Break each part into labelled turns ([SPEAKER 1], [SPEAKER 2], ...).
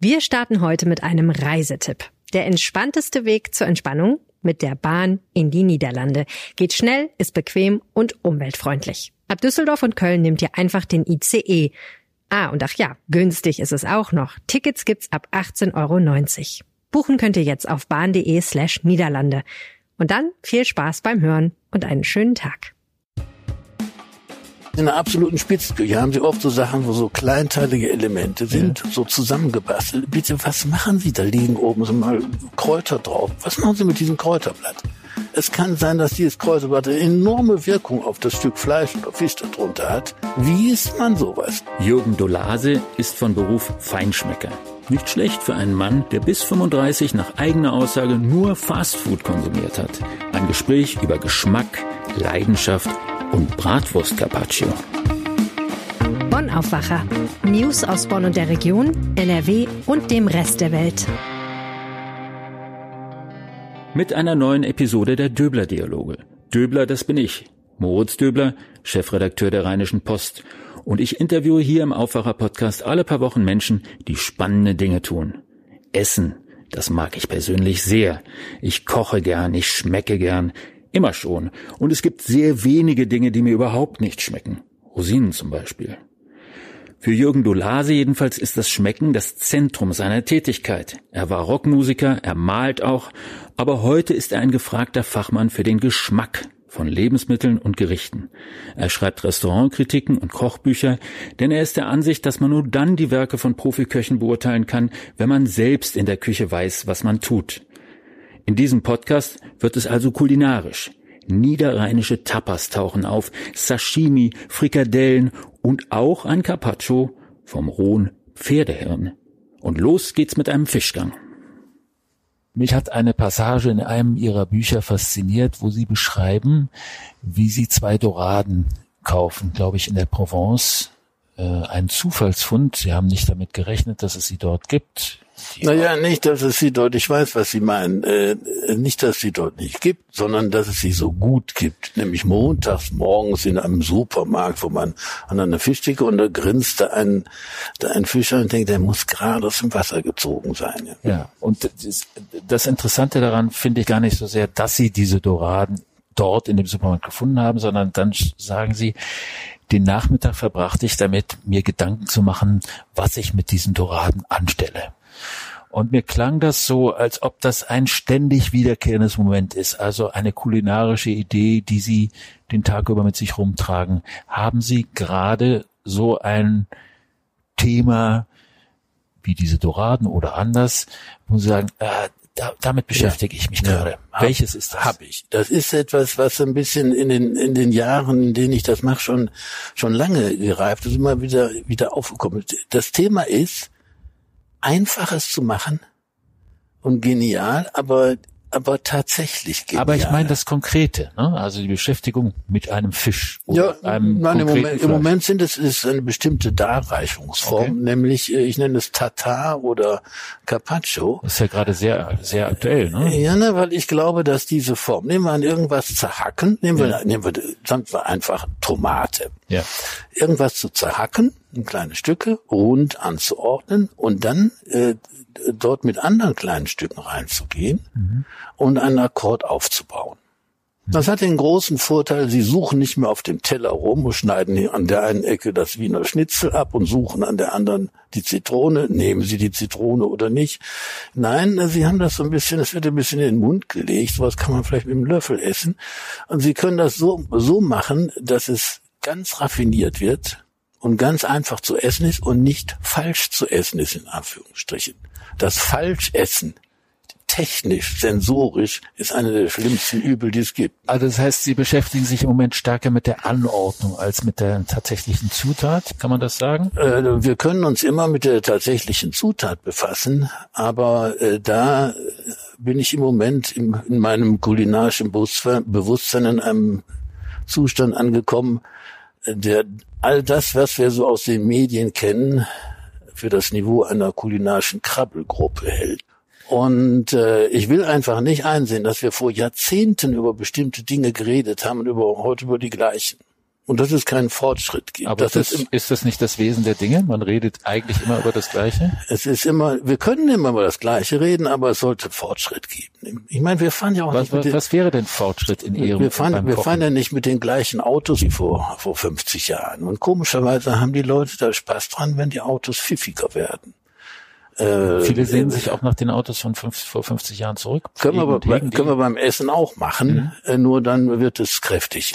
[SPEAKER 1] Wir starten heute mit einem Reisetipp. Der entspannteste Weg zur Entspannung mit der Bahn in die Niederlande. Geht schnell, ist bequem und umweltfreundlich. Ab Düsseldorf und Köln nehmt ihr einfach den ICE. Ah, und ach ja, günstig ist es auch noch. Tickets gibt's ab 18,90 Euro. Buchen könnt ihr jetzt auf bahn.de slash Niederlande. Und dann viel Spaß beim Hören und einen schönen Tag.
[SPEAKER 2] In der absoluten Spitzenküche haben Sie oft so Sachen, wo so kleinteilige Elemente sind, ja. so zusammengebastelt. Bitte, was machen Sie? Da liegen oben so mal Kräuter drauf. Was machen Sie mit diesem Kräuterblatt? Es kann sein, dass dieses Kräuterblatt eine enorme Wirkung auf das Stück Fleisch oder Fisch darunter hat. Wie isst man sowas?
[SPEAKER 3] Jürgen Dolase ist von Beruf Feinschmecker. Nicht schlecht für einen Mann, der bis 35 nach eigener Aussage nur Fastfood konsumiert hat. Ein Gespräch über Geschmack, Leidenschaft und Bratwurst Carpaccio.
[SPEAKER 1] Bonn Aufwacher. News aus Bonn und der Region, NRW und dem Rest der Welt.
[SPEAKER 3] Mit einer neuen Episode der Döbler Dialoge. Döbler, das bin ich. Moritz Döbler, Chefredakteur der Rheinischen Post. Und ich interviewe hier im Aufwacher Podcast alle paar Wochen Menschen, die spannende Dinge tun. Essen, das mag ich persönlich sehr. Ich koche gern, ich schmecke gern, Immer schon. Und es gibt sehr wenige Dinge, die mir überhaupt nicht schmecken. Rosinen zum Beispiel. Für Jürgen Dolase jedenfalls ist das Schmecken das Zentrum seiner Tätigkeit. Er war Rockmusiker, er malt auch, aber heute ist er ein gefragter Fachmann für den Geschmack von Lebensmitteln und Gerichten. Er schreibt Restaurantkritiken und Kochbücher, denn er ist der Ansicht, dass man nur dann die Werke von Profiköchen beurteilen kann, wenn man selbst in der Küche weiß, was man tut. In diesem Podcast wird es also kulinarisch. Niederrheinische Tapas tauchen auf, Sashimi, Frikadellen und auch ein Carpaccio vom rohen Pferdehirn. Und los geht's mit einem Fischgang.
[SPEAKER 4] Mich hat eine Passage in einem Ihrer Bücher fasziniert, wo Sie beschreiben, wie Sie zwei Doraden kaufen, glaube ich, in der Provence. Äh, ein Zufallsfund. Sie haben nicht damit gerechnet, dass es sie dort gibt.
[SPEAKER 2] Naja, nicht, dass es sie dort, ich weiß, was Sie meinen, äh, nicht, dass es sie dort nicht gibt, sondern dass es sie so gut gibt. Nämlich montags morgens in einem Supermarkt, wo man an einer Fischtheke und da grinst da ein, da ein Fischer und denkt, der muss gerade aus dem Wasser gezogen sein.
[SPEAKER 4] Ja, ja und das, das Interessante daran finde ich gar nicht so sehr, dass Sie diese Doraden dort in dem Supermarkt gefunden haben, sondern dann sagen Sie, den Nachmittag verbrachte ich damit, mir Gedanken zu machen, was ich mit diesen Doraden anstelle. Und mir klang das so, als ob das ein ständig wiederkehrendes Moment ist, also eine kulinarische Idee, die Sie den Tag über mit sich rumtragen. Haben Sie gerade so ein Thema wie diese Doraden oder anders, wo Sie sagen, äh, da, damit beschäftige ja. ich mich gerade. Ja, Welches ist das?
[SPEAKER 2] Hab ich. Das ist etwas, was ein bisschen in den in den Jahren, in denen ich das mache, schon schon lange gereift ist, immer wieder wieder aufgekommen. Das Thema ist Einfaches zu machen und genial, aber aber tatsächlich genial.
[SPEAKER 4] Aber ich meine das Konkrete, ne? also die Beschäftigung mit einem Fisch oder
[SPEAKER 2] ja,
[SPEAKER 4] einem
[SPEAKER 2] nein, im Moment, im Moment sind es ist eine bestimmte Darreichungsform, okay. nämlich äh, ich nenne es Tatar oder Carpaccio.
[SPEAKER 4] Das ist ja gerade sehr sehr aktuell, ne?
[SPEAKER 2] Ja, ne, weil ich glaube, dass diese Form, nehmen wir an irgendwas zerhacken, nehmen wir ja. nehmen wir sagen wir einfach Tomate.
[SPEAKER 4] Ja.
[SPEAKER 2] Irgendwas zu zerhacken, in kleine Stücke, rund anzuordnen und dann äh, dort mit anderen kleinen Stücken reinzugehen mhm. und einen Akkord aufzubauen. Das hat den großen Vorteil, Sie suchen nicht mehr auf dem Teller rum und schneiden an der einen Ecke das Wiener Schnitzel ab und suchen an der anderen die Zitrone. Nehmen Sie die Zitrone oder nicht? Nein, Sie haben das so ein bisschen, es wird ein bisschen in den Mund gelegt. Sowas kann man vielleicht mit einem Löffel essen. Und Sie können das so, so machen, dass es ganz raffiniert wird und ganz einfach zu essen ist und nicht falsch zu essen ist, in Anführungsstrichen das Falschessen technisch, sensorisch ist eine der schlimmsten Übel, die es gibt.
[SPEAKER 4] Also das heißt, Sie beschäftigen sich im Moment stärker mit der Anordnung als mit der tatsächlichen Zutat, kann man das sagen?
[SPEAKER 2] Äh, wir können uns immer mit der tatsächlichen Zutat befassen, aber äh, da bin ich im Moment im, in meinem kulinarischen Bewusstsein in einem Zustand angekommen, der all das, was wir so aus den Medien kennen, für das Niveau einer kulinarischen Krabbelgruppe hält. Und äh, ich will einfach nicht einsehen, dass wir vor Jahrzehnten über bestimmte Dinge geredet haben und über, heute über die gleichen. Und dass es keinen Fortschritt gibt.
[SPEAKER 4] Aber das das, ist, ist das nicht das Wesen der Dinge? Man redet eigentlich immer über das Gleiche?
[SPEAKER 2] Es ist immer, wir können immer über das Gleiche reden, aber es sollte Fortschritt geben. Ich meine, wir fahren ja auch
[SPEAKER 4] was,
[SPEAKER 2] nicht
[SPEAKER 4] mit den, Was wäre denn Fortschritt in Ihrem
[SPEAKER 2] Wir fahren, wir fahren ja nicht mit den gleichen Autos wie vor, vor 50 Jahren. Und komischerweise haben die Leute da Spaß dran, wenn die Autos pfiffiger werden.
[SPEAKER 4] Äh, Viele sehen sich auch nach den Autos von fünf, vor 50 Jahren zurück.
[SPEAKER 2] Können wir, können wir beim Essen auch machen, mhm. äh, nur dann wird es kräftig.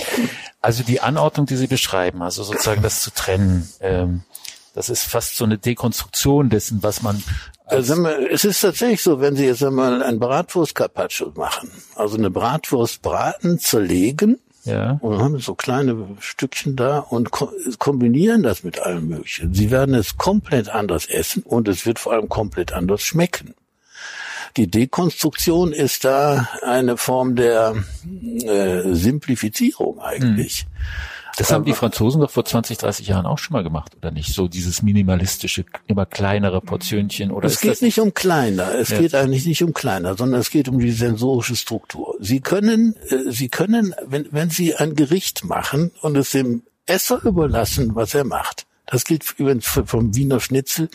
[SPEAKER 4] Also die Anordnung, die Sie beschreiben, also sozusagen das zu trennen, ähm, das ist fast so eine Dekonstruktion dessen, was man
[SPEAKER 2] also es ist tatsächlich so, wenn Sie jetzt einmal ein Bratwurst Carpaccio machen, also eine Bratwurst braten, zerlegen, ja. Und haben so kleine Stückchen da und ko kombinieren das mit allem Möglichen. Sie werden es komplett anders essen und es wird vor allem komplett anders schmecken. Die Dekonstruktion ist da eine Form der äh, Simplifizierung eigentlich. Mhm.
[SPEAKER 4] Das haben die Franzosen doch vor 20, 30 Jahren auch schon mal gemacht, oder nicht? So dieses minimalistische, immer kleinere Portionchen, oder?
[SPEAKER 2] Es geht nicht um kleiner. Es ja. geht eigentlich nicht um kleiner, sondern es geht um die sensorische Struktur. Sie können, äh, Sie können, wenn, wenn Sie ein Gericht machen und es dem Esser überlassen, was er macht, das gilt übrigens vom Wiener Schnitzel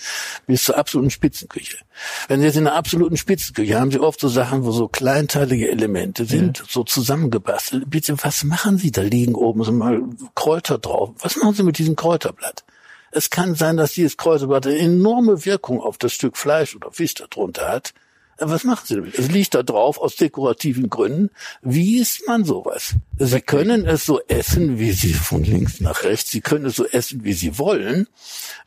[SPEAKER 2] bis zur absoluten Spitzenküche. Wenn Sie jetzt in einer absoluten Spitzenküche haben Sie oft so Sachen, wo so kleinteilige Elemente sind, ja. so zusammengebastelt. Bitte, was machen Sie? Da liegen oben so mal Kräuter drauf. Was machen Sie mit diesem Kräuterblatt? Es kann sein, dass dieses Kräuterblatt eine enorme Wirkung auf das Stück Fleisch oder Fisch darunter hat. Was machen Sie damit? Es liegt da drauf aus dekorativen Gründen. Wie isst man sowas? Sie können es so essen, wie Sie von links nach rechts. Sie können es so essen, wie Sie wollen.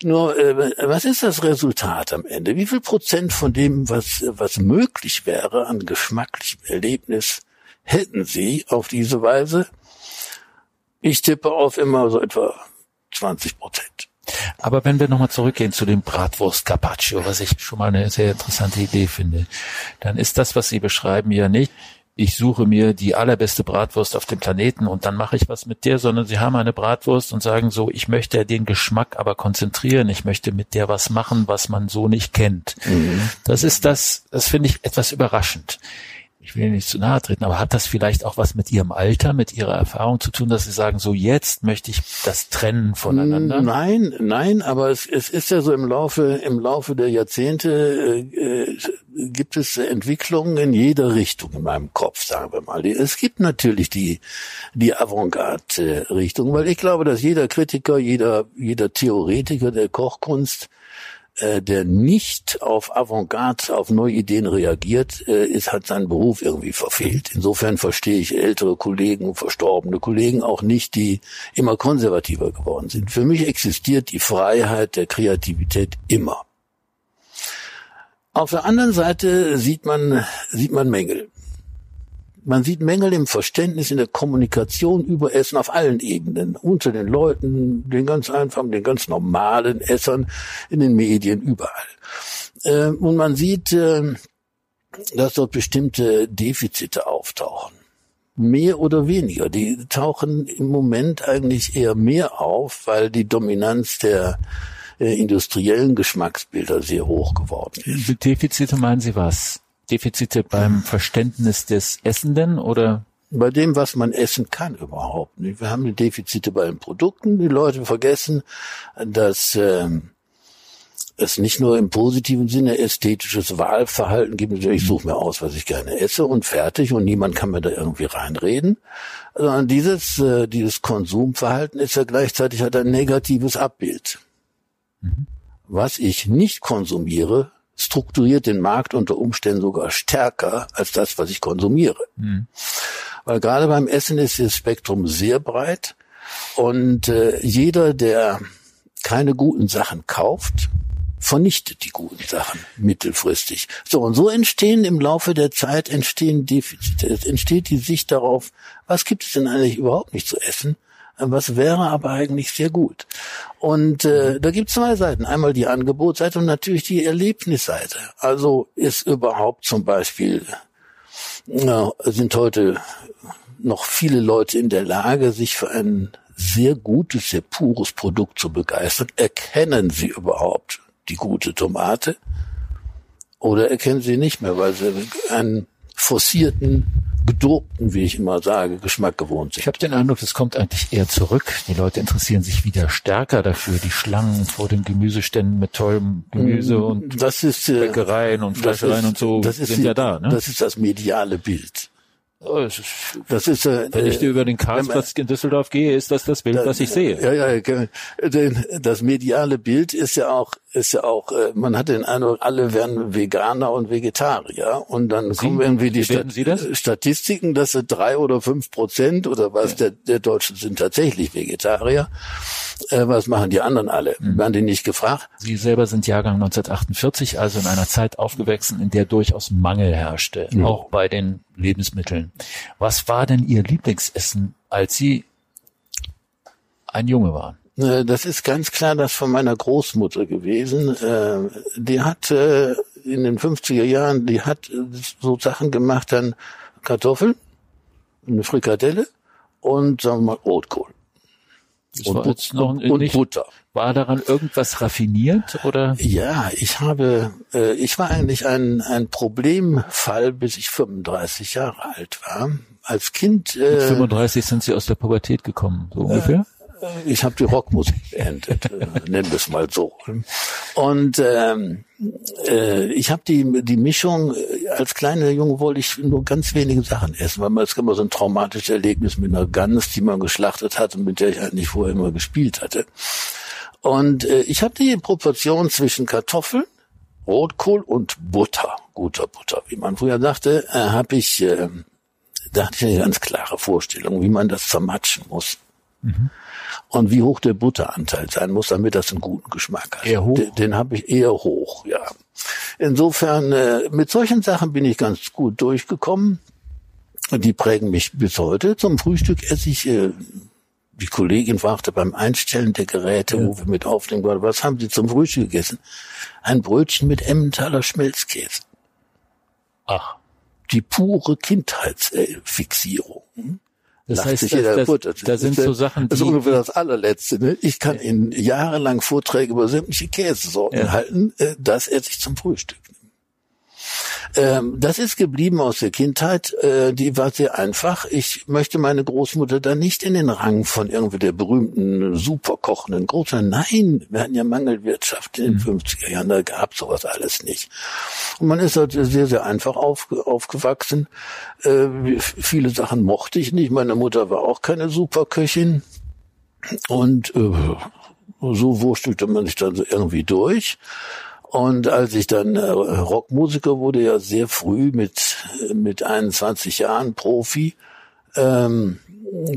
[SPEAKER 2] Nur, äh, was ist das Resultat am Ende? Wie viel Prozent von dem, was, was möglich wäre an geschmacklichem Erlebnis, hätten Sie auf diese Weise? Ich tippe auf immer so etwa 20 Prozent.
[SPEAKER 4] Aber wenn wir nochmal zurückgehen zu dem Bratwurst Carpaccio, was ich schon mal eine sehr interessante Idee finde, dann ist das, was Sie beschreiben, ja nicht, ich suche mir die allerbeste Bratwurst auf dem Planeten und dann mache ich was mit der, sondern sie haben eine Bratwurst und sagen so, ich möchte den Geschmack aber konzentrieren, ich möchte mit der was machen, was man so nicht kennt. Mhm. Das ist das, das finde ich etwas überraschend ich will nicht zu nahe treten, aber hat das vielleicht auch was mit Ihrem Alter, mit Ihrer Erfahrung zu tun, dass Sie sagen, so jetzt möchte ich das trennen voneinander?
[SPEAKER 2] Nein, nein, aber es, es ist ja so im Laufe, im Laufe der Jahrzehnte äh, äh gibt es Entwicklungen in jeder Richtung in meinem Kopf, sagen wir mal. Es gibt natürlich die, die Avantgarde-Richtung, weil ich glaube, dass jeder Kritiker, jeder, jeder Theoretiker der Kochkunst äh, der nicht auf Avantgarde, auf neue Ideen reagiert, äh, ist, hat seinen Beruf irgendwie verfehlt. Insofern verstehe ich ältere Kollegen, verstorbene Kollegen auch nicht, die immer konservativer geworden sind. Für mich existiert die Freiheit der Kreativität immer. Auf der anderen Seite sieht man, sieht man Mängel. Man sieht Mängel im Verständnis, in der Kommunikation über Essen auf allen Ebenen, unter den Leuten, den ganz einfachen, den ganz normalen Essern, in den Medien, überall. Ähm, und man sieht, ähm, dass dort bestimmte Defizite auftauchen. Mehr oder weniger. Die tauchen im Moment eigentlich eher mehr auf, weil die Dominanz der äh, industriellen Geschmacksbilder sehr hoch geworden ist.
[SPEAKER 4] Defizite meinen Sie was? Defizite beim Verständnis des Essenden oder?
[SPEAKER 2] Bei dem, was man essen kann überhaupt. Wir haben Defizite bei den Produkten. Die Leute vergessen, dass ähm, es nicht nur im positiven Sinne ästhetisches Wahlverhalten gibt. Ich suche mir aus, was ich gerne esse und fertig und niemand kann mir da irgendwie reinreden. Sondern dieses, äh, dieses Konsumverhalten ist ja gleichzeitig halt ein negatives Abbild. Mhm. Was ich nicht konsumiere, strukturiert den Markt unter Umständen sogar stärker als das, was ich konsumiere. Mhm. Weil gerade beim Essen ist das Spektrum sehr breit und äh, jeder, der keine guten Sachen kauft, vernichtet die guten Sachen mittelfristig. So, und so entstehen im Laufe der Zeit entstehen Defizite. Es entsteht die Sicht darauf, was gibt es denn eigentlich überhaupt nicht zu essen? Was wäre aber eigentlich sehr gut. Und äh, da gibt es zwei Seiten. Einmal die Angebotsseite und natürlich die Erlebnisseite. Also ist überhaupt zum Beispiel, na, sind heute noch viele Leute in der Lage, sich für ein sehr gutes, sehr pures Produkt zu begeistern. Erkennen sie überhaupt die gute Tomate? Oder erkennen sie nicht mehr, weil sie einen forcierten gedobten, wie ich immer sage, Geschmack gewohnt sind.
[SPEAKER 4] Ich habe den Eindruck, das kommt eigentlich eher zurück. Die Leute interessieren sich wieder stärker dafür. Die Schlangen vor den Gemüseständen mit tollem Gemüse mm, und
[SPEAKER 2] das ist,
[SPEAKER 4] äh, Bäckereien und Fleischereien und so
[SPEAKER 2] das ist sind ja da. Ne? Das ist das mediale Bild.
[SPEAKER 4] Oh, das ist, äh, wenn ich dir über den Karlsplatz in Düsseldorf gehe, ist das das Bild, da, was ich sehe.
[SPEAKER 2] Ja, ja, das mediale Bild ist ja auch, ist ja auch, äh, man hat den Eindruck, alle werden Veganer und Vegetarier und dann Sie, kommen irgendwie die Stat Statistiken, dass drei oder fünf Prozent oder was ja. der, der Deutschen sind tatsächlich Vegetarier äh, was machen die anderen alle? Mhm. Werden die nicht gefragt?
[SPEAKER 4] Sie selber sind Jahrgang 1948, also in einer Zeit aufgewachsen, in der durchaus Mangel herrschte, mhm. auch bei den Lebensmitteln. Was war denn Ihr Lieblingsessen, als Sie ein Junge waren?
[SPEAKER 2] Äh, das ist ganz klar das von meiner Großmutter gewesen. Äh, die hat äh, in den 50er Jahren, die hat so Sachen gemacht, dann Kartoffeln, eine Frikadelle und sagen wir mal Rotkohl.
[SPEAKER 4] Das und, noch und nicht, Butter. War daran irgendwas raffiniert oder?
[SPEAKER 2] Ja, ich habe, äh, ich war eigentlich ein, ein Problemfall, bis ich 35 Jahre alt war. Als Kind.
[SPEAKER 4] Äh, Mit 35 sind Sie aus der Pubertät gekommen, so ungefähr?
[SPEAKER 2] Ich habe die Rockmusik beendet, nennen wir es mal so. Und ähm, äh, ich habe die die Mischung äh, als kleiner Junge wollte ich nur ganz wenige Sachen essen, weil man es immer so ein traumatisches Erlebnis mit einer Gans, die man geschlachtet hat und mit der ich eigentlich vorher immer gespielt hatte. Und äh, ich habe die Proportion zwischen Kartoffeln, Rotkohl und Butter, guter Butter, wie man früher sagte, äh, habe ich äh, da hatte ich eine ganz klare Vorstellung, wie man das zermatschen muss. Mhm und wie hoch der Butteranteil sein muss, damit das einen guten Geschmack hat.
[SPEAKER 4] Eher hoch?
[SPEAKER 2] Den, den habe ich eher hoch, ja. Insofern, äh, mit solchen Sachen bin ich ganz gut durchgekommen. Die prägen mich bis heute. Zum Frühstück esse ich, äh, die Kollegin fragte beim Einstellen der Geräte, ja. wo wir mit aufnehmen wollen, was haben Sie zum Frühstück gegessen? Ein Brötchen mit Emmentaler Schmelzkäse.
[SPEAKER 4] Ach.
[SPEAKER 2] Die pure Kindheitsfixierung.
[SPEAKER 4] Das heißt, sich jeder das, das, das, da sind so Sachen,
[SPEAKER 2] die... Das ist ungefähr das allerletzte. Ne? Ich kann Ihnen jahrelang Vorträge über sämtliche Käsesorten ja. halten. Äh, das esse ich zum Frühstück. Ähm, das ist geblieben aus der Kindheit. Äh, die war sehr einfach. Ich möchte meine Großmutter da nicht in den Rang von irgendwie der berühmten, superkochenden Großmutter. Nein, wir hatten ja Mangelwirtschaft in den mhm. 50er Jahren. Da gab sowas alles nicht. Und man ist halt sehr, sehr einfach auf, aufgewachsen. Äh, viele Sachen mochte ich nicht. Meine Mutter war auch keine Superköchin. Und äh, so wurstelte man sich dann so irgendwie durch. Und als ich dann äh, Rockmusiker wurde, ja sehr früh mit, mit 21 Jahren Profi, ähm,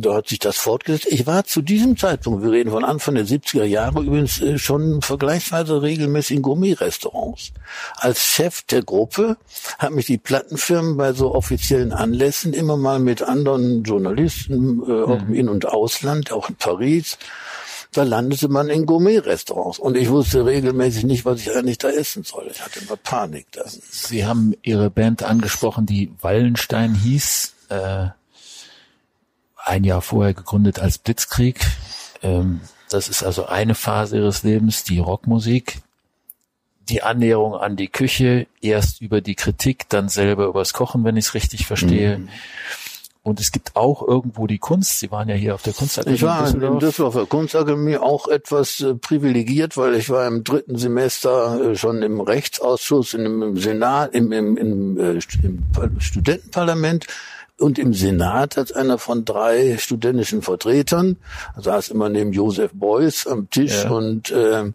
[SPEAKER 2] da hat sich das fortgesetzt. Ich war zu diesem Zeitpunkt, wir reden von Anfang der 70er Jahre, übrigens äh, schon vergleichsweise regelmäßig in Gourmet-Restaurants. Als Chef der Gruppe hat mich die Plattenfirmen bei so offiziellen Anlässen immer mal mit anderen Journalisten, äh, auch im mhm. In- und Ausland, auch in Paris, da landete man in Gourmet-Restaurants. Und ich wusste regelmäßig nicht, was ich eigentlich da essen soll. Ich hatte immer Panik da.
[SPEAKER 4] Sie haben Ihre Band angesprochen, die Wallenstein hieß. Äh, ein Jahr vorher gegründet als Blitzkrieg. Ähm, das ist also eine Phase Ihres Lebens, die Rockmusik. Die Annäherung an die Küche, erst über die Kritik, dann selber übers Kochen, wenn ich es richtig verstehe. Mhm. Und es gibt auch irgendwo die Kunst. Sie waren ja hier auf der Kunstakademie.
[SPEAKER 2] Ich war in Düsseldorfer Kunstakademie auch etwas äh, privilegiert, weil ich war im dritten Semester äh, schon im Rechtsausschuss, in, im Senat, im, im, im, äh, im Studentenparlament und im Senat als einer von drei studentischen Vertretern. Da saß immer neben Josef Beuys am Tisch ja. und äh,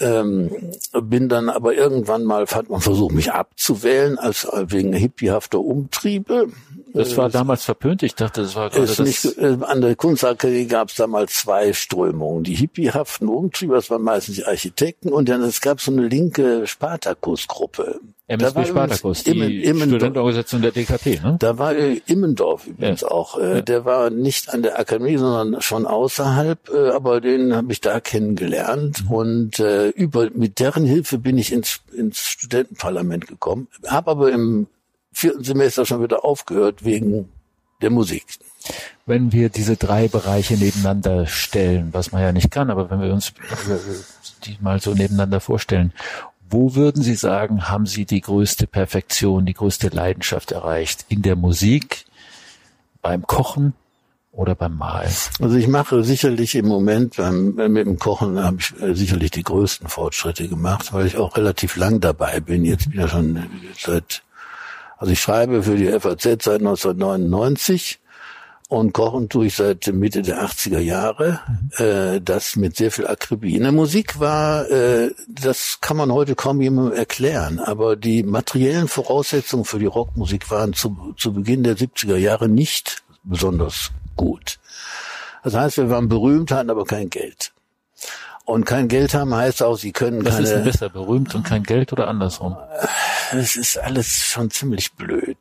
[SPEAKER 2] ähm, bin dann aber irgendwann mal, hat man versucht, mich abzuwählen, als wegen hippiehafter Umtriebe.
[SPEAKER 4] Das war damals verpönt. Ich dachte, das war gerade.
[SPEAKER 2] Nicht, äh, an der Kunstakademie gab es damals zwei Strömungen. Die hippiehaften Umtriebe, das waren meistens die Architekten, und dann es gab so eine linke Spartakus-Gruppe.
[SPEAKER 4] MSB Spartakus, die Immen, Studentenorganisation der DKP, ne?
[SPEAKER 2] Da war äh, Immendorf übrigens ja. auch. Äh, ja. Der war nicht an der Akademie, sondern schon außerhalb, äh, aber den habe ich da kennengelernt. Mhm. Und äh, über mit deren Hilfe bin ich ins, ins Studentenparlament gekommen. Habe aber im vierten Semester schon wieder aufgehört wegen der Musik.
[SPEAKER 4] Wenn wir diese drei Bereiche nebeneinander stellen, was man ja nicht kann, aber wenn wir uns die mal so nebeneinander vorstellen, Wo würden Sie sagen, haben Sie die größte Perfektion, die größte Leidenschaft erreicht? In der Musik, beim Kochen oder beim Malen?
[SPEAKER 2] Also ich mache sicherlich im Moment beim, mit dem Kochen habe ich äh, sicherlich die größten Fortschritte gemacht, weil ich auch relativ lang dabei bin. Jetzt bin ich ja schon seit, also ich schreibe für die FAZ seit 1999 und kochen tue ich seit Mitte der 80er Jahre. Äh, das mit sehr viel Akribie. In der Musik war, äh, das kann man heute kaum jemandem erklären, aber die materiellen Voraussetzungen für die Rockmusik waren zu, zu Beginn der 70er Jahre nicht besonders gut. Das heißt, wir waren berühmt, hatten aber kein Geld. Und kein Geld haben heißt auch, sie können
[SPEAKER 4] Was
[SPEAKER 2] keine...
[SPEAKER 4] ist denn besser, berühmt und kein Geld oder andersrum?
[SPEAKER 2] Es ist alles schon ziemlich blöd.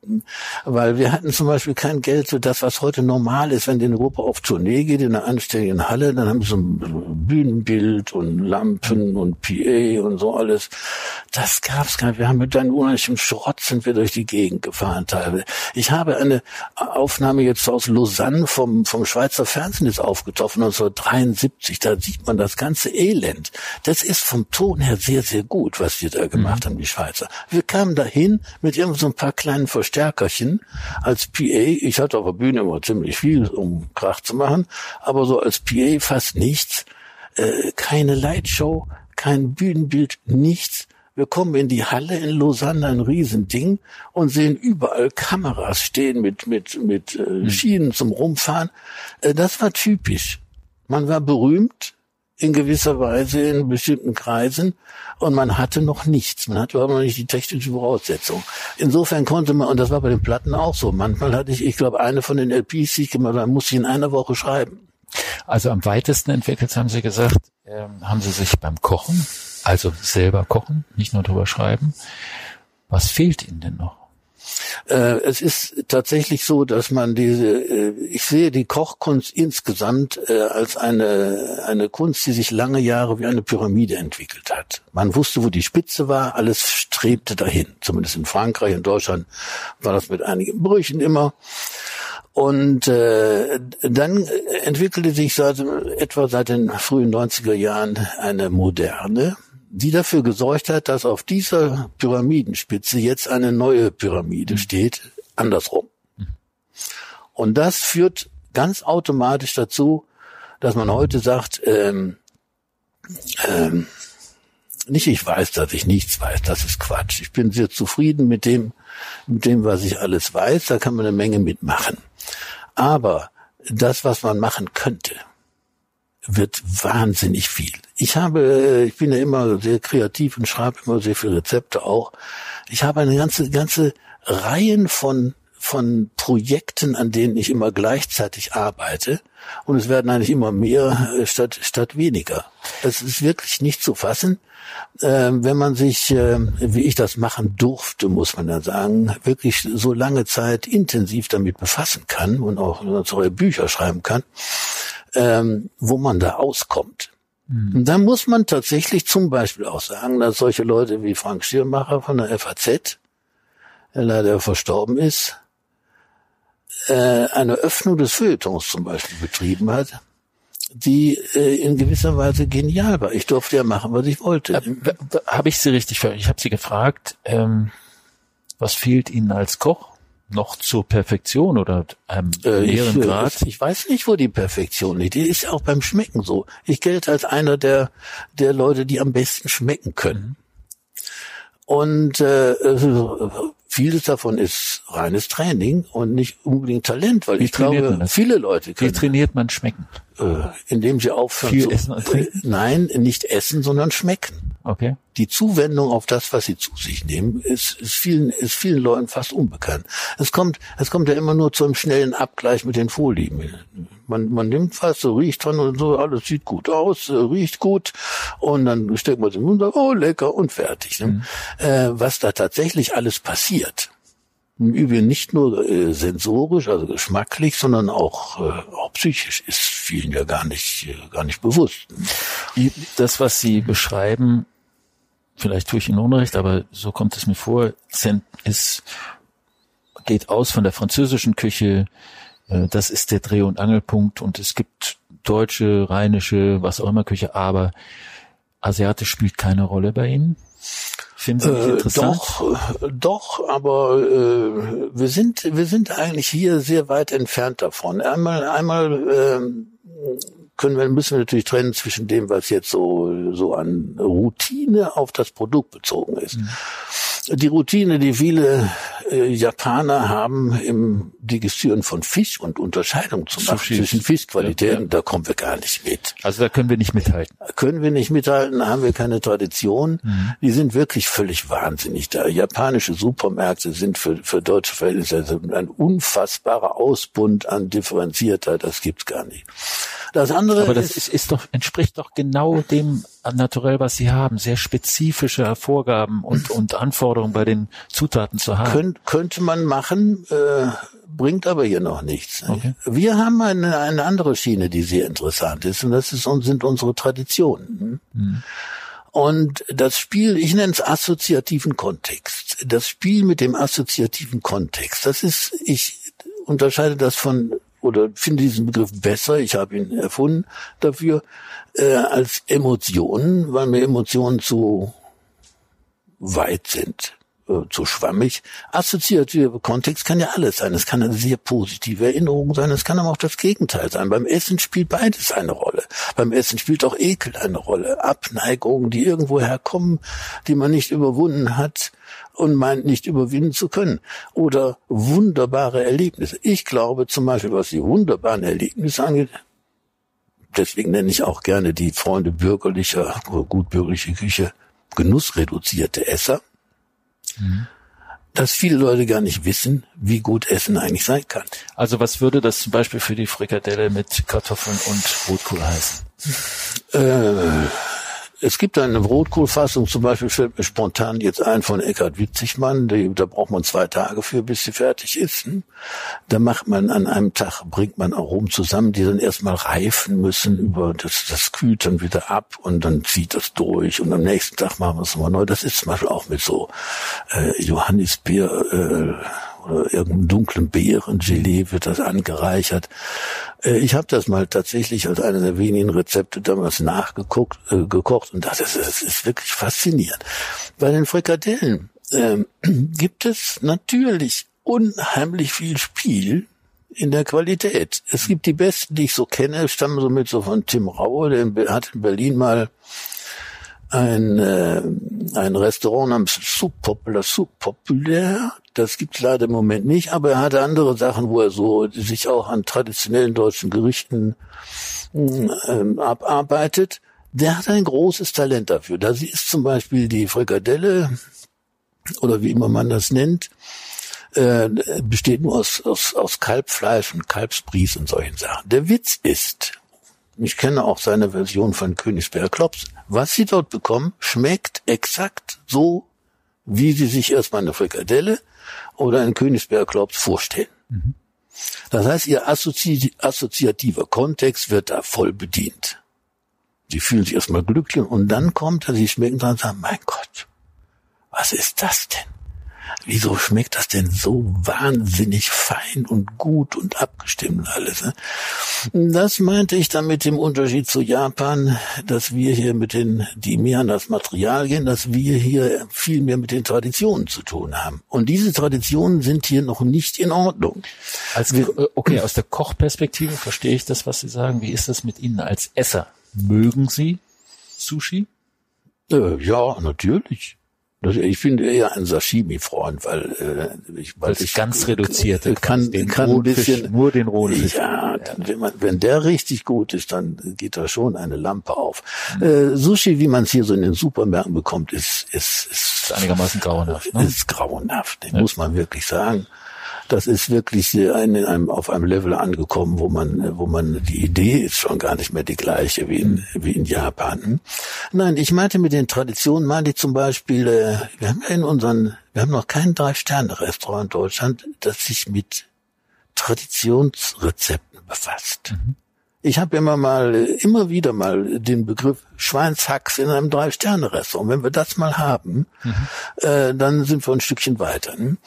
[SPEAKER 2] Weil wir hatten zum Beispiel kein Geld für das, was heute normal ist. Wenn die in Europa auf Tournee geht, in einer anständigen Halle, dann haben sie so ein Bühnenbild und Lampen und PA und so alles. Das gab's gar nicht. Wir haben mit einem unheimlichen Schrott sind wir durch die Gegend gefahren teilweise. Ich habe eine Aufnahme jetzt aus Lausanne vom, vom Schweizer Fernsehen jetzt aufgetroffen, 1973. Da sieht man das ganze Elend. Das ist vom Ton her sehr, sehr gut, was wir da gemacht mhm. haben, die Schweizer. Wir kamen dahin mit irgend so ein paar kleinen Verstärkerchen als PA. Ich hatte auf der Bühne immer ziemlich viel, um Krach zu machen, aber so als PA fast nichts. Äh, keine Lightshow, kein Bühnenbild, nichts. Wir kommen in die Halle in Lausanne, ein Riesending, und sehen überall Kameras stehen mit, mit, mit äh, mhm. Schienen zum Rumfahren. Äh, das war typisch. Man war berühmt, in gewisser Weise in bestimmten Kreisen und man hatte noch nichts. Man hatte überhaupt noch nicht die technische Voraussetzung. Insofern konnte man, und das war bei den Platten auch so, manchmal hatte ich, ich glaube, eine von den LPs, die ich gemacht habe, musste ich in einer Woche schreiben.
[SPEAKER 4] Also am weitesten entwickelt, haben Sie gesagt, äh, haben Sie sich beim Kochen, also selber kochen, nicht nur drüber schreiben. Was fehlt Ihnen denn noch?
[SPEAKER 2] Äh, es ist tatsächlich so, dass man diese, äh, ich sehe die Kochkunst insgesamt äh, als eine, eine Kunst, die sich lange Jahre wie eine Pyramide entwickelt hat. Man wusste, wo die Spitze war, alles strebte dahin. Zumindest in Frankreich, in Deutschland war das mit einigen Brüchen immer. Und äh, dann entwickelte sich seit, etwa seit den frühen 90er Jahren eine moderne, die dafür gesorgt hat, dass auf dieser Pyramidenspitze jetzt eine neue Pyramide mhm. steht, andersrum. Und das führt ganz automatisch dazu, dass man heute sagt, ähm, ähm, nicht ich weiß, dass ich nichts weiß, das ist Quatsch. Ich bin sehr zufrieden mit dem, mit dem, was ich alles weiß, da kann man eine Menge mitmachen. Aber das, was man machen könnte, wird wahnsinnig viel. Ich habe, äh, ich bin ja immer sehr kreativ und schreibe immer sehr viele Rezepte auch. Ich habe eine ganze, ganze Reihen von von Projekten, an denen ich immer gleichzeitig arbeite. Und es werden eigentlich immer mehr äh, statt, statt weniger. Es ist wirklich nicht zu fassen. Ähm, wenn man sich, äh, wie ich das machen durfte, muss man dann sagen, wirklich so lange Zeit intensiv damit befassen kann und auch solche Bücher schreiben kann, ähm, wo man da auskommt. Mhm. Und da muss man tatsächlich zum Beispiel auch sagen, dass solche Leute wie Frank Schirmacher von der FAZ, der leider verstorben ist, äh, eine Öffnung des Feuilletons zum Beispiel betrieben hat, die äh, in gewisser Weise genial war. Ich durfte ja machen, was ich wollte.
[SPEAKER 4] Äh, habe ich Sie richtig verstanden? Ich habe Sie gefragt, ähm, was fehlt Ihnen als Koch? Noch zur Perfektion oder einem äh, näheren
[SPEAKER 2] ich,
[SPEAKER 4] Grad?
[SPEAKER 2] Ich, ich, weiß nicht, wo die Perfektion liegt. Die ist auch beim Schmecken so. Ich gelte als einer der, der Leute, die am besten schmecken können. Und äh, vieles davon ist reines Training und nicht unbedingt Talent, weil Wie ich glaube, viele Leute
[SPEAKER 4] können. Wie trainiert man schmecken?
[SPEAKER 2] Äh, indem sie aufhören
[SPEAKER 4] Viel zu, essen und trinken?
[SPEAKER 2] Äh, nein, nicht essen, sondern schmecken.
[SPEAKER 4] Okay.
[SPEAKER 2] Die Zuwendung auf das, was sie zu sich nehmen, ist, ist vielen, ist vielen Leuten fast unbekannt. Es kommt, es kommt ja immer nur zu einem schnellen Abgleich mit den Vorlieben. Man, man nimmt was, so riecht dran und so, alles sieht gut aus, äh, riecht gut, und dann steckt man es im Mund, oh, lecker und fertig. Ne? Mhm. Äh, was da tatsächlich alles passiert, im Übrigen nicht nur äh, sensorisch, also geschmacklich, sondern auch, äh, auch psychisch ist vielen ja gar nicht, äh, gar nicht bewusst.
[SPEAKER 4] Das, was Sie beschreiben, vielleicht tue ich Ihnen Unrecht, aber so kommt es mir vor, ist, geht aus von der französischen Küche, äh, das ist der Dreh- und Angelpunkt und es gibt deutsche, rheinische, was auch immer Küche, aber asiatisch spielt keine Rolle bei Ihnen? Finden Sie nicht
[SPEAKER 2] Äh,
[SPEAKER 4] interessant?
[SPEAKER 2] doch, äh, doch, aber äh, wir sind wir sind eigentlich hier sehr weit entfernt davon. Einmal einmal ähm, können wir müssen wir natürlich trennen zwischen dem, was jetzt so so an Routine auf das Produkt bezogen ist. Die Routine, die viele äh, Japaner haben im Degustieren von Fisch und Unterscheidung zu machen
[SPEAKER 4] Sushi.
[SPEAKER 2] zwischen Fischqualitäten, da kommen wir gar nicht mit
[SPEAKER 4] Also da können wir nicht mithalten.
[SPEAKER 2] können wir nicht mithalten, haben wir keine Tradition. Die sind wirklich völlig wahnsinnig da. Japanische Supermärkte sind für, für deutsche Verhältnisse also ein unfassbarer Ausbund an Differenziertheit, das gibt's gar nicht. Das andere
[SPEAKER 4] Aber das
[SPEAKER 2] ist,
[SPEAKER 4] ist, ist doch, entspricht doch genau dem Naturell, was Sie haben. Sehr spezifische Vorgaben und, und Anforderungen bei den Zutaten zu haben.
[SPEAKER 2] könnt, könnte man machen, äh, bringt aber hier noch nichts.
[SPEAKER 4] Okay.
[SPEAKER 2] Wir haben eine, eine andere Schiene, die sehr interessant ist, und das ist, sind unsere Traditionen. Und das Spiel, ich nenne es assoziativen Kontext. Das Spiel mit dem assoziativen Kontext, das ist, ich unterscheide das von oder finde diesen Begriff besser, ich habe ihn erfunden dafür, äh, als Emotionen, weil mir Emotionen zu weit sind, äh, zu schwammig. Assoziativer Kontext kann ja alles sein. Es kann eine sehr positive Erinnerung sein, es kann aber auch das Gegenteil sein. Beim Essen spielt beides eine Rolle. Beim Essen spielt auch Ekel eine Rolle. Abneigungen, die irgendwo herkommen, die man nicht überwunden hat und meint nicht überwinden zu können. Oder wunderbare Erlebnisse. Ich glaube zum Beispiel, was die wunderbaren Erlebnisse angeht, deswegen nenne ich auch gerne die Freunde bürgerlicher, oder gut bürgerliche Küche, genussreduzierte Esser, dass viele Leute gar nicht wissen, wie gut Essen eigentlich sein kann.
[SPEAKER 4] Also was würde das zum Beispiel für die Frikadelle mit Kartoffeln und Rotkohl heißen?
[SPEAKER 2] Äh, es gibt eine Rotkohlfassung, zum Beispiel fällt mir spontan jetzt ein von Eckhard Witzigmann, die, da braucht man zwei Tage für, bis sie fertig ist. hm? Da macht man an einem Tag, bringt man Aromen zusammen, die dann erstmal reifen müssen, über das, das kühlt dann wieder ab und dann zieht das durch und am nächsten Tag machen wir es nochmal neu. Das ist zum Beispiel auch mit so äh, Johannisbeer äh, oder irgendeinem dunklen Beerengelee wird das angereichert. Äh, Ich habe das mal tatsächlich als einer der wenigen Rezepte damals nachgeguckt, äh, gekocht und das ist, das ist wirklich faszinierend. Bei den Frikadellen ähm, gibt es natürlich unheimlich viel Spiel in der Qualität. Es gibt die besten, die ich so kenne, stammen so mit so von Tim Raue, der hat in Berlin mal ein, äh, ein Restaurant namens Soup Populaire. Das gibt's leider im Moment nicht, aber er hatte andere Sachen, wo er so sich auch an traditionellen deutschen Gerichten mh, ähm, abarbeitet. Der hat ein großes Talent dafür. Da ist zum Beispiel die Frikadelle oder wie immer man das nennt, äh, besteht nur aus, aus, aus Kalbfleisch und Kalbsbries und solchen Sachen. Der Witz ist, ich kenne auch seine Version von Königsberger Klops. Was Sie dort bekommen, schmeckt exakt so, wie Sie sich erstmal eine Frikadelle oder einen Königsberger Klops vorstellen. Das heißt, Ihr assozi assoziativer Kontext wird da voll bedient. Sie fühlen sich erstmal glücklich und dann kommt er, Sie schmecken dran und sagen, mein Gott, was ist das denn? Wieso schmeckt das denn so wahnsinnig fein und gut und abgestimmt und alles? Ne? Das meinte ich dann mit dem Unterschied zu Japan, dass wir hier mit den, die mehr an das Material gehen, dass wir hier viel mehr mit den Traditionen zu tun haben. Und diese Traditionen sind hier noch nicht in Ordnung.
[SPEAKER 4] Als, äh, okay, aus der Kochperspektive verstehe ich das, was Sie sagen. Wie ist das mit Ihnen als Esser? Mögen Sie Sushi?
[SPEAKER 2] Äh, ja, natürlich. Das- Ich bin eher ein Sashimi-Freund, weil äh, ich, weil
[SPEAKER 4] es
[SPEAKER 2] ich
[SPEAKER 4] ganz reduziert
[SPEAKER 2] äh, kann,
[SPEAKER 4] den
[SPEAKER 2] kann ein bisschen
[SPEAKER 4] nur den rohen Fisch.
[SPEAKER 2] Ja, dann, wenn, man, wenn der richtig gut ist, dann geht da schon eine Lampe auf. Äh, Sushi, wie man es hier so in den Supermärkten bekommt, ist ist ist,
[SPEAKER 4] ist einigermaßen grauenhaft. Ne?
[SPEAKER 2] ist grauenhaft. Muss man wirklich sagen. Das ist wirklich ein, in einem, auf einem Level angekommen, wo man, wo man, die Idee ist schon gar nicht mehr die gleiche wie in, wie in Japan. Nein, ich meinte mit den Traditionen, meinte ich zum Beispiel, äh, wir haben ja in unseren, wir haben noch kein Drei-Sterne-Restaurant in Deutschland, das sich mit Traditionsrezepten befasst. Ich habe immer mal, immer wieder mal den Begriff Schweinshacks in einem Drei-Sterne-Restaurant. Wenn wir das mal haben, äh, dann sind wir ein Stückchen weiter. Ne?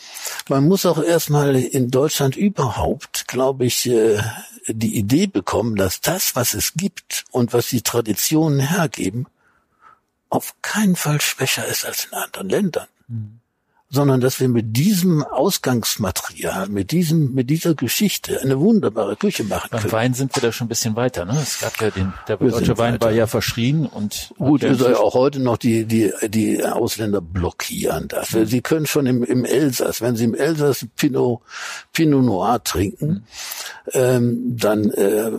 [SPEAKER 2] Man muss auch erstmal in Deutschland überhaupt, glaube ich, äh, die Idee bekommen, dass das, was es gibt und was die Traditionen hergeben, auf keinen Fall schwächer ist als in anderen Ländern. Mhm sondern dass wir mit diesem Ausgangsmaterial, mit diesem, mit dieser Geschichte eine wunderbare Küche machen
[SPEAKER 4] können. Beim Wein sind wir da schon ein bisschen weiter, ne? Es gab ja den, der wir deutsche Wein weiter. war ja verschrien und
[SPEAKER 2] gut, ist ja auch heute noch die die die Ausländer blockieren das. Mhm. Sie können schon im, im Elsass, wenn sie im Elsass Pinot Pinot Noir trinken, mhm. ähm, dann äh,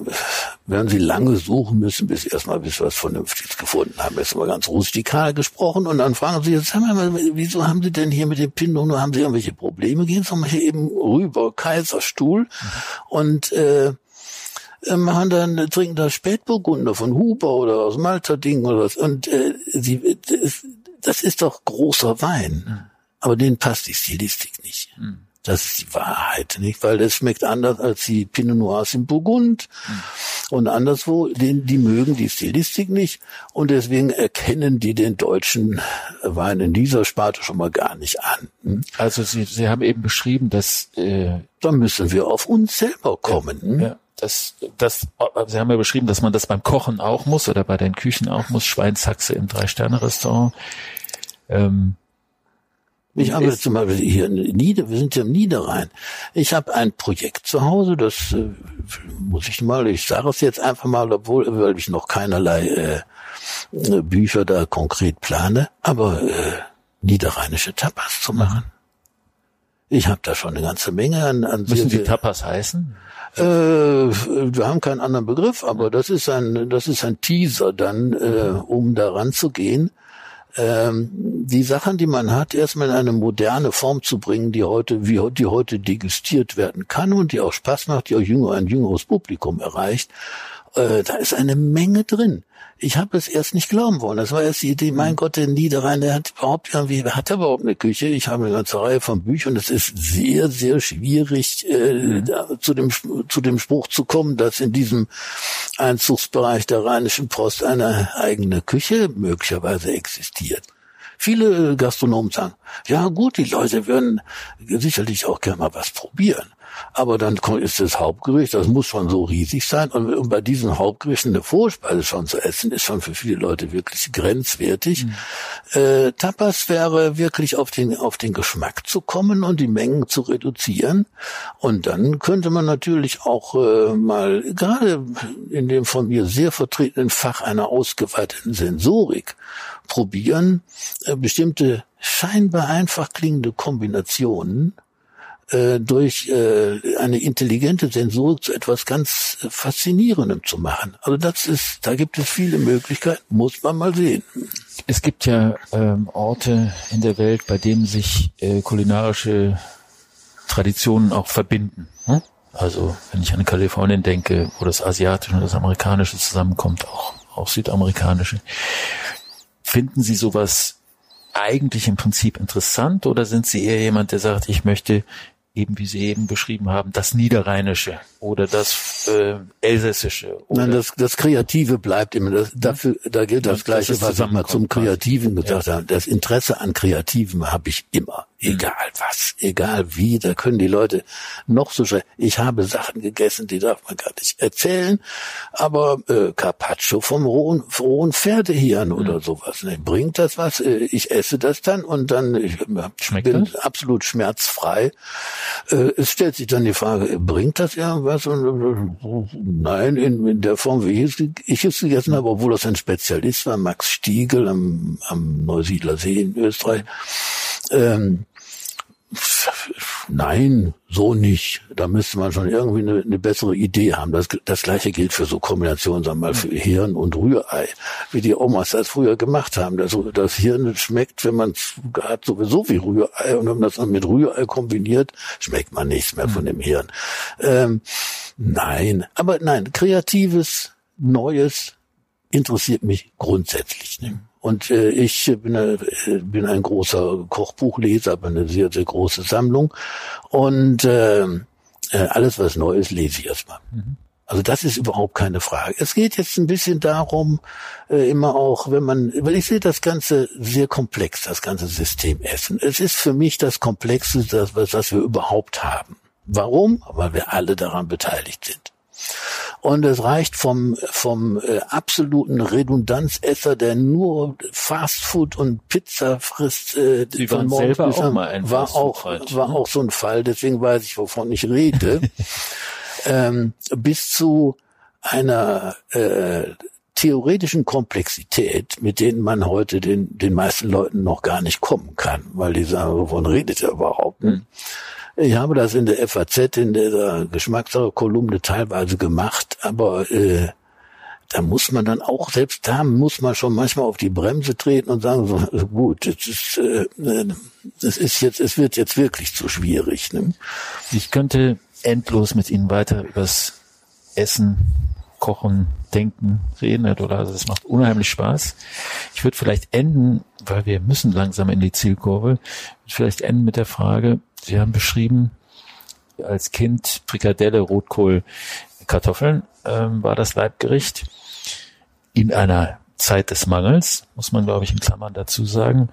[SPEAKER 2] werden sie lange suchen müssen, bis erstmal bis was Vernünftiges gefunden haben. Jetzt mal ganz rustikal gesprochen und dann fragen sie, jetzt mal, wieso haben sie denn hier mit dem Pinot Noir, haben sie irgendwelche Probleme? Gehen Sie mal hier eben rüber, Kaiserstuhl mhm. und äh, äh, machen dann, trinken da Spätburgunder von Huber oder aus Malta Ding oder was. Und äh, sie, das, das ist doch großer Wein. Mhm. Aber denen passt die Stilistik nicht. Mhm. Das ist die Wahrheit, nicht? Weil es schmeckt anders als die Pinot Noirs in Burgund mhm. und anderswo. Die, die mögen die Stilistik nicht und deswegen erkennen die den deutschen Wein in dieser Sparte schon mal gar nicht an. Hm?
[SPEAKER 4] Also Sie, Sie haben eben beschrieben, dass
[SPEAKER 2] äh, da müssen wir auf uns selber kommen.
[SPEAKER 4] Ja, hm? ja. Das, das, Sie haben ja beschrieben, dass man das beim Kochen auch muss oder bei den Küchen auch muss. Schweinshaxe im Drei-Sterne-Restaurant. Ähm,
[SPEAKER 2] ich habe zum Beispiel hier in Nieder, wir sind ja im Niederrhein. Ich habe ein Projekt zu Hause, das äh, muss ich mal, ich sage es jetzt einfach mal, obwohl, weil ich noch keinerlei äh, Bücher da konkret plane, aber äh, niederrheinische Tapas zu machen. Ich habe da schon eine ganze Menge an. an
[SPEAKER 4] Müssen die Tapas heißen?
[SPEAKER 2] Äh, wir haben keinen anderen Begriff, aber das ist ein, das ist ein Teaser dann, äh, um daran zu gehen ähm, die Sachen, die man hat, erstmal in eine moderne Form zu bringen, die heute, wie die heute degustiert werden kann und die auch Spaß macht, die auch jünger, ein jüngeres Publikum erreicht. Äh, da ist eine Menge drin ich habe es erst nicht glauben wollen. Das war erst die Idee, mein Gott, der Niederrhein, der hat überhaupt irgendwie, hat er überhaupt eine Küche? Ich habe eine ganze Reihe von Büchern. Es ist sehr, sehr schwierig, äh, mhm. zu dem zu dem Spruch zu kommen, dass in diesem Einzugsbereich der Rheinischen Post eine eigene Küche möglicherweise existiert. Viele Gastronomen sagen, ja gut, die Leute würden sicherlich auch gerne mal was probieren. Aber dann ist das Hauptgericht, das muss schon so riesig sein. Und bei diesen Hauptgerichten eine Vorspeise schon zu essen, ist schon für viele Leute wirklich grenzwertig. Mhm. Äh, Tapas wäre wirklich auf den, auf den Geschmack zu kommen und die Mengen zu reduzieren. Und dann könnte man natürlich auch äh, mal, gerade in dem von mir sehr vertretenen Fach einer ausgeweiteten Sensorik, probieren, äh, bestimmte scheinbar einfach klingende Kombinationen äh, durch äh, eine intelligente Sensorik zu etwas ganz Faszinierendem zu machen. Also das ist, da gibt es viele Möglichkeiten, muss man mal sehen.
[SPEAKER 4] Es gibt ja ähm, Orte in der Welt, bei denen sich äh, kulinarische Traditionen auch verbinden. Hm? Also wenn ich an Kalifornien denke, wo das Asiatische und das Amerikanische zusammenkommt, auch, auch Südamerikanische. Finden Sie sowas eigentlich im Prinzip interessant oder sind Sie eher jemand, der sagt, ich möchte eben wie Sie eben beschrieben haben, das Niederrheinische oder das äh, Elsässische. Oder
[SPEAKER 2] Nein, das, das Kreative bleibt immer. Das, dafür, da gilt das, das Gleiche, was ich mal zum Kreativen gesagt ja. habe. Das Interesse an Kreativen habe ich immer. Egal was, egal wie, da können die Leute noch so schnell. Ich habe Sachen gegessen, die darf man gar nicht erzählen, aber äh, Carpaccio vom rohen, rohen Pferdehirn oder mhm. sowas. Ne? Bringt das was? Äh, ich esse das dann und dann ich Schmeckt bin das? absolut schmerzfrei. Äh, es stellt sich dann die Frage, bringt das irgendwas? Und, äh, nein, in, in der Form, wie ich, ich es gegessen habe, obwohl das ein Spezialist war, Max Stiegel am, am Neusiedler See in Österreich. Ähm, Nein, so nicht. Da müsste man schon irgendwie eine, eine bessere Idee haben. Das, das gleiche gilt für so Kombinationen, sagen wir mal, für Hirn und Rührei, wie die Omas das früher gemacht haben. Das, das Hirn schmeckt, wenn man es hat, sowieso wie Rührei. Und wenn man das dann mit Rührei kombiniert, schmeckt man nichts mehr von dem Hirn. Ähm, nein, aber nein, kreatives, Neues interessiert mich grundsätzlich nicht. Und äh, ich bin, äh, bin ein großer Kochbuchleser, habe eine sehr, sehr große Sammlung. Und äh, äh, alles, was neu ist, lese ich erstmal. Mhm. Also das ist überhaupt keine Frage. Es geht jetzt ein bisschen darum, äh, immer auch, wenn man, weil ich sehe das Ganze sehr komplex, das ganze System Essen. Es ist für mich das Komplexeste, das, was wir überhaupt haben. Warum? Weil wir alle daran beteiligt sind. Und es reicht vom, vom äh, absoluten Redundanzesser, der nur Fastfood und Pizza frisst, äh,
[SPEAKER 4] Sie morgens selber auch mal ein
[SPEAKER 2] war auch, war ne? auch so ein Fall, deswegen weiß ich, wovon ich rede, ähm, bis zu einer äh, theoretischen Komplexität, mit denen man heute den, den meisten Leuten noch gar nicht kommen kann, weil die sagen, wovon redet er überhaupt? Hm. Ich habe das in der FAZ, in der Geschmackssache-Kolumne teilweise gemacht, aber äh, da muss man dann auch, selbst da muss man schon manchmal auf die Bremse treten und sagen, so, gut, es ist, äh, es ist jetzt, es wird jetzt wirklich zu schwierig. Ne?
[SPEAKER 4] Ich könnte endlos mit Ihnen weiter übers Essen, Kochen, Denken reden, Dollar. Also das macht unheimlich Spaß. Ich würde vielleicht enden, weil wir müssen langsam in die Zielkurve, vielleicht enden mit der Frage, Sie haben beschrieben, als Kind Frikadelle, Rotkohl, Kartoffeln ähm, war das Leibgericht. In einer Zeit des Mangels, muss man glaube ich in Klammern dazu sagen,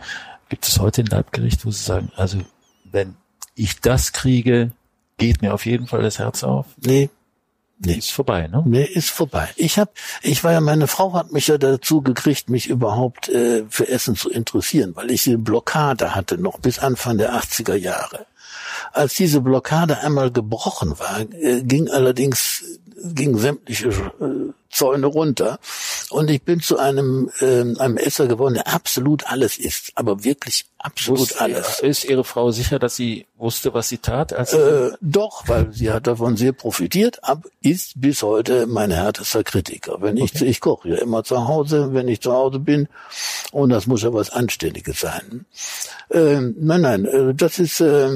[SPEAKER 4] gibt es heute ein Leibgericht, wo Sie sagen, also wenn ich das kriege, geht mir auf jeden Fall das Herz auf?
[SPEAKER 2] Nee.
[SPEAKER 4] Nee. Ist vorbei, ne?
[SPEAKER 2] Nee, ist vorbei. Ich hab, ich war ja, meine Frau hat mich ja dazu gekriegt, mich überhaupt äh, für Essen zu interessieren, weil ich eine Blockade hatte, noch bis Anfang der 80er Jahre. Als diese Blockade einmal gebrochen war, äh, ging allerdings ging sämtliche äh, Zäune runter und ich bin zu einem äh, einem Esser geworden, der absolut alles isst, aber wirklich absolut
[SPEAKER 4] Wusste,
[SPEAKER 2] alles.
[SPEAKER 4] Ist Ihre Frau sicher, dass sie wusste, was sie tat? Als
[SPEAKER 2] äh, doch, weil sie hat davon sehr profitiert, aber ist bis heute mein härtester Kritiker. Wenn ich okay. ich koche ja immer zu Hause, wenn ich zu Hause bin und das muss ja was Anständiges sein. Äh, nein, nein, äh, das ist äh,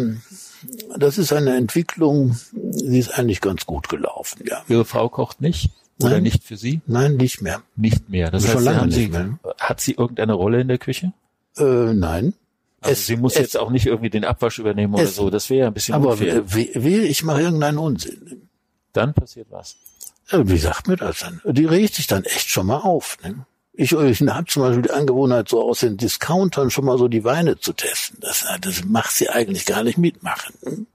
[SPEAKER 2] das ist eine Entwicklung, die ist eigentlich ganz gut gelaufen, ja.
[SPEAKER 4] Ihre Frau kocht nicht? Oder
[SPEAKER 2] Nein.
[SPEAKER 4] nicht für Sie?
[SPEAKER 2] Nein, nicht mehr.
[SPEAKER 4] Nicht mehr. Das
[SPEAKER 2] Schon
[SPEAKER 4] heißt,
[SPEAKER 2] lange
[SPEAKER 4] haben
[SPEAKER 2] nicht
[SPEAKER 4] Sie,
[SPEAKER 2] mehr.
[SPEAKER 4] hat sie irgendeine Rolle in der Küche?
[SPEAKER 2] Äh, nein.
[SPEAKER 4] Also
[SPEAKER 2] Es-
[SPEAKER 4] sie muss
[SPEAKER 2] es-
[SPEAKER 4] jetzt auch nicht irgendwie den Abwasch übernehmen oder
[SPEAKER 2] Es-
[SPEAKER 4] so. Das wäre ja ein bisschen
[SPEAKER 2] Aber
[SPEAKER 4] unfair.
[SPEAKER 2] wie, wie, ich mache irgendeinen Unsinn.
[SPEAKER 4] Dann passiert was.
[SPEAKER 2] Ja, Wie sagt mir das dann? Die regt sich dann echt schon mal auf. Ne? Ich, ich habe zum Beispiel die Angewohnheit, so aus den Discountern schon mal so die Weine zu testen. Das, das macht sie eigentlich gar nicht mitmachen. Ne?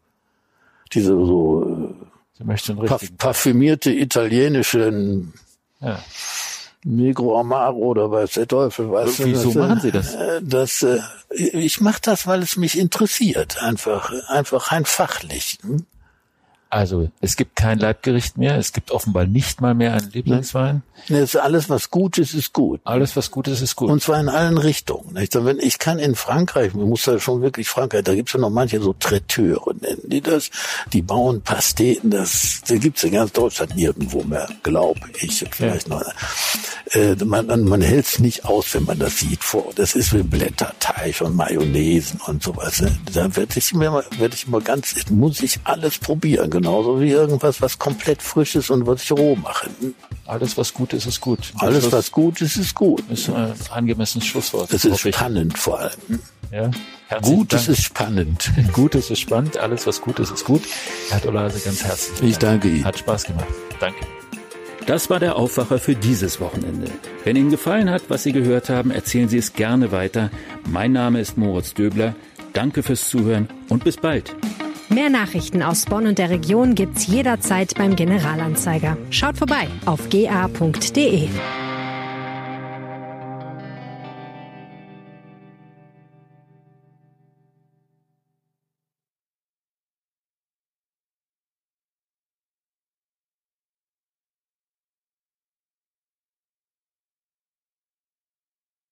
[SPEAKER 2] Diese so äh, parfümierte italienischen
[SPEAKER 4] Ja.
[SPEAKER 2] Negro Amaro oder weiß der Teufel was.
[SPEAKER 4] Wieso
[SPEAKER 2] das, äh,
[SPEAKER 4] machen Sie das?
[SPEAKER 2] äh, Das, äh, ich mache das, weil es mich interessiert, einfach, einfach rein fachlich. hm?
[SPEAKER 4] Also es gibt kein Leibgericht mehr. Es gibt offenbar nicht mal mehr einen Lieblingswein.
[SPEAKER 2] Ist alles, was gut ist, ist gut.
[SPEAKER 4] Alles, was gut ist, ist gut.
[SPEAKER 2] Und zwar in allen Richtungen. Nicht? Und wenn ich kann in Frankreich, man muss ja schon wirklich Frankreich, da gibt's ja noch manche so Traiteure, nennen die das, die bauen Pasteten, das, da gibt's in ganz Deutschland nirgendwo mehr, glaube ich. Vielleicht noch. Äh, man man, man hält's nicht aus, wenn man das sieht vor. Das ist wie Blätterteig und Mayonnaisen und sowas. ne? Da werde ich mir, werde ich immer ganz, muss ich alles probieren, genauso wie irgendwas, was komplett frisch ist und was ich roh mache.
[SPEAKER 4] Alles, was gut ist, ist gut.
[SPEAKER 2] Alles, was gut ist, ist gut.
[SPEAKER 4] ist ein angemessenes Schlusswort.
[SPEAKER 2] Das ist spannend vor allem.
[SPEAKER 4] Ja. Herzlichen
[SPEAKER 2] Gutes
[SPEAKER 4] Dank.
[SPEAKER 2] ist spannend.
[SPEAKER 4] Gutes ist spannend. Alles, was gut ist, ist gut. Herr Dolase, ganz herzlich.
[SPEAKER 2] Ich danke Ihnen.
[SPEAKER 4] Hat Spaß gemacht. Danke.
[SPEAKER 3] Das war der Aufwacher für dieses Wochenende. Wenn Ihnen gefallen hat, was Sie gehört haben, erzählen Sie es gerne weiter. Mein Name ist Moritz Döbler. Danke fürs Zuhören und bis bald.
[SPEAKER 1] Mehr Nachrichten aus Bonn und der Region gibt's jederzeit beim Generalanzeiger. Schaut vorbei auf ga.de.